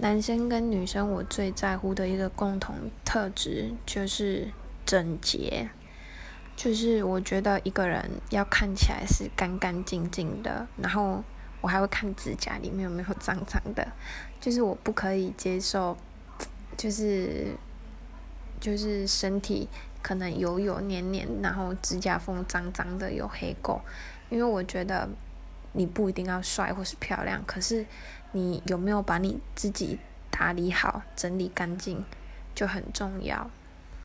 男生跟女生，我最在乎的一个共同特质就是整洁。就是我觉得一个人要看起来是干干净净的，然后我还会看指甲里面有没有脏脏的。就是我不可以接受，就是就是身体可能油油黏黏，然后指甲缝脏脏的有黑垢。因为我觉得你不一定要帅或是漂亮，可是。你有没有把你自己打理好、整理干净，就很重要。